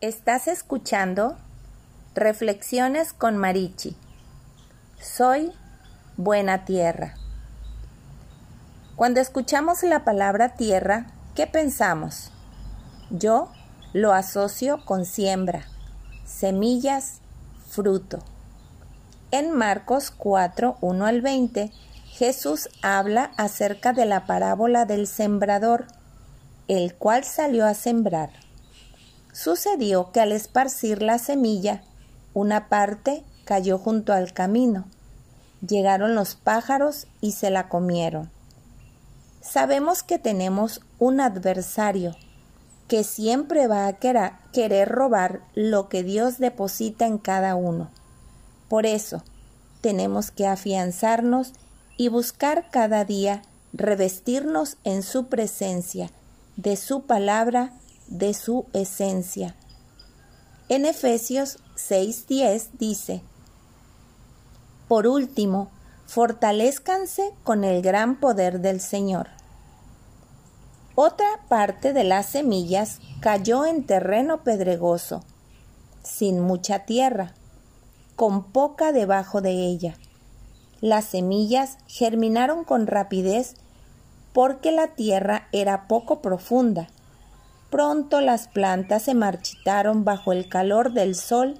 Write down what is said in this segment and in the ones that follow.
Estás escuchando Reflexiones con Marichi. Soy buena tierra. Cuando escuchamos la palabra tierra, ¿qué pensamos? Yo lo asocio con siembra, semillas, fruto. En Marcos 4, 1 al 20, Jesús habla acerca de la parábola del sembrador, el cual salió a sembrar. Sucedió que al esparcir la semilla, una parte cayó junto al camino. Llegaron los pájaros y se la comieron. Sabemos que tenemos un adversario que siempre va a querer robar lo que Dios deposita en cada uno. Por eso, tenemos que afianzarnos y buscar cada día revestirnos en su presencia, de su palabra de su esencia. En Efesios 6:10 dice, Por último, fortalezcanse con el gran poder del Señor. Otra parte de las semillas cayó en terreno pedregoso, sin mucha tierra, con poca debajo de ella. Las semillas germinaron con rapidez porque la tierra era poco profunda Pronto las plantas se marchitaron bajo el calor del sol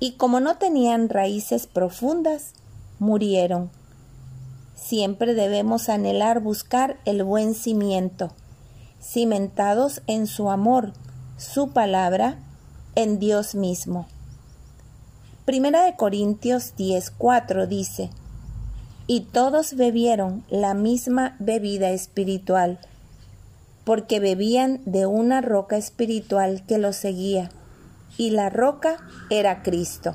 y como no tenían raíces profundas, murieron. Siempre debemos anhelar buscar el buen cimiento, cimentados en su amor, su palabra, en Dios mismo. Primera de Corintios 10:4 dice, y todos bebieron la misma bebida espiritual, porque bebían de una roca espiritual que los seguía, y la roca era Cristo.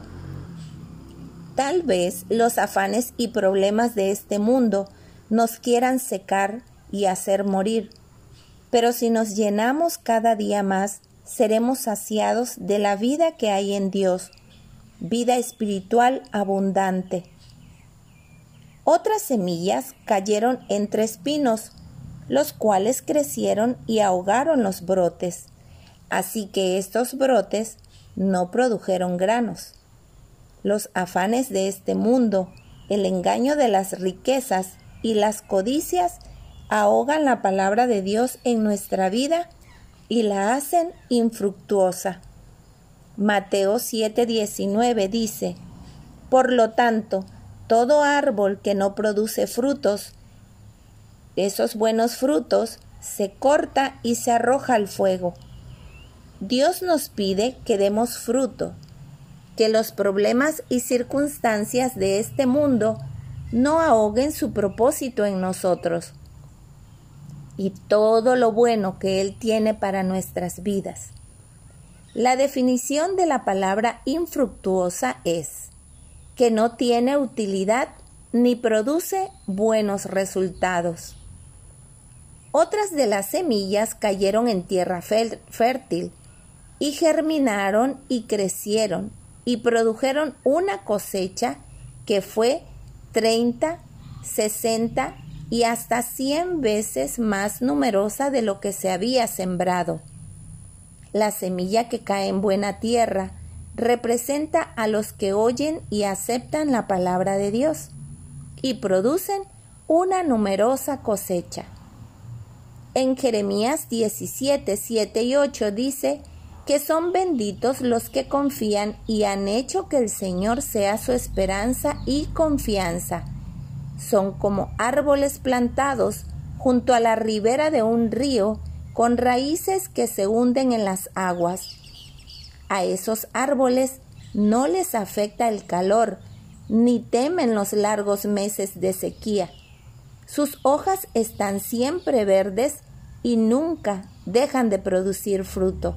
Tal vez los afanes y problemas de este mundo nos quieran secar y hacer morir, pero si nos llenamos cada día más, seremos saciados de la vida que hay en Dios, vida espiritual abundante. Otras semillas cayeron entre espinos, los cuales crecieron y ahogaron los brotes, así que estos brotes no produjeron granos. Los afanes de este mundo, el engaño de las riquezas y las codicias ahogan la palabra de Dios en nuestra vida y la hacen infructuosa. Mateo 7:19 dice, Por lo tanto, todo árbol que no produce frutos esos buenos frutos se corta y se arroja al fuego. Dios nos pide que demos fruto, que los problemas y circunstancias de este mundo no ahoguen su propósito en nosotros y todo lo bueno que Él tiene para nuestras vidas. La definición de la palabra infructuosa es que no tiene utilidad ni produce buenos resultados. Otras de las semillas cayeron en tierra fértil y germinaron y crecieron y produjeron una cosecha que fue 30, 60 y hasta 100 veces más numerosa de lo que se había sembrado. La semilla que cae en buena tierra representa a los que oyen y aceptan la palabra de Dios y producen una numerosa cosecha. En Jeremías 17, 7 y 8 dice que son benditos los que confían y han hecho que el Señor sea su esperanza y confianza. Son como árboles plantados junto a la ribera de un río con raíces que se hunden en las aguas. A esos árboles no les afecta el calor, ni temen los largos meses de sequía sus hojas están siempre verdes y nunca dejan de producir fruto.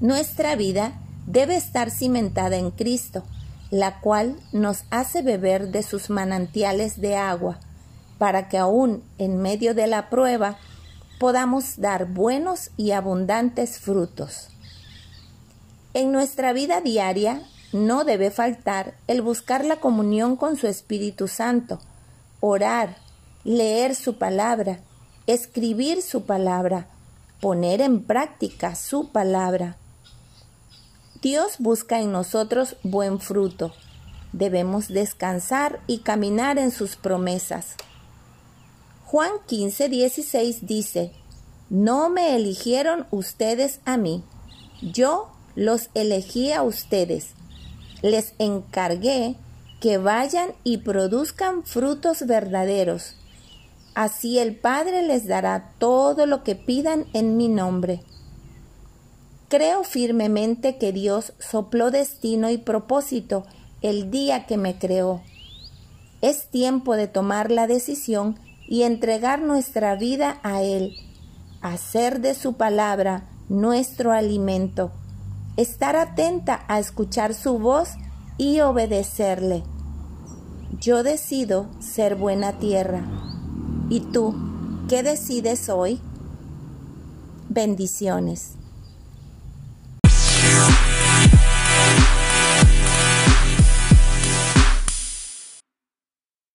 Nuestra vida debe estar cimentada en Cristo, la cual nos hace beber de sus manantiales de agua, para que aún en medio de la prueba podamos dar buenos y abundantes frutos. En nuestra vida diaria no debe faltar el buscar la comunión con su Espíritu Santo, orar, leer su palabra, escribir su palabra, poner en práctica su palabra. Dios busca en nosotros buen fruto. Debemos descansar y caminar en sus promesas. Juan 15, 16 dice, No me eligieron ustedes a mí, yo los elegí a ustedes. Les encargué que vayan y produzcan frutos verdaderos. Así el Padre les dará todo lo que pidan en mi nombre. Creo firmemente que Dios sopló destino y propósito el día que me creó. Es tiempo de tomar la decisión y entregar nuestra vida a Él, hacer de su palabra nuestro alimento, estar atenta a escuchar su voz y obedecerle. Yo decido ser buena tierra. ¿Y tú qué decides hoy? Bendiciones.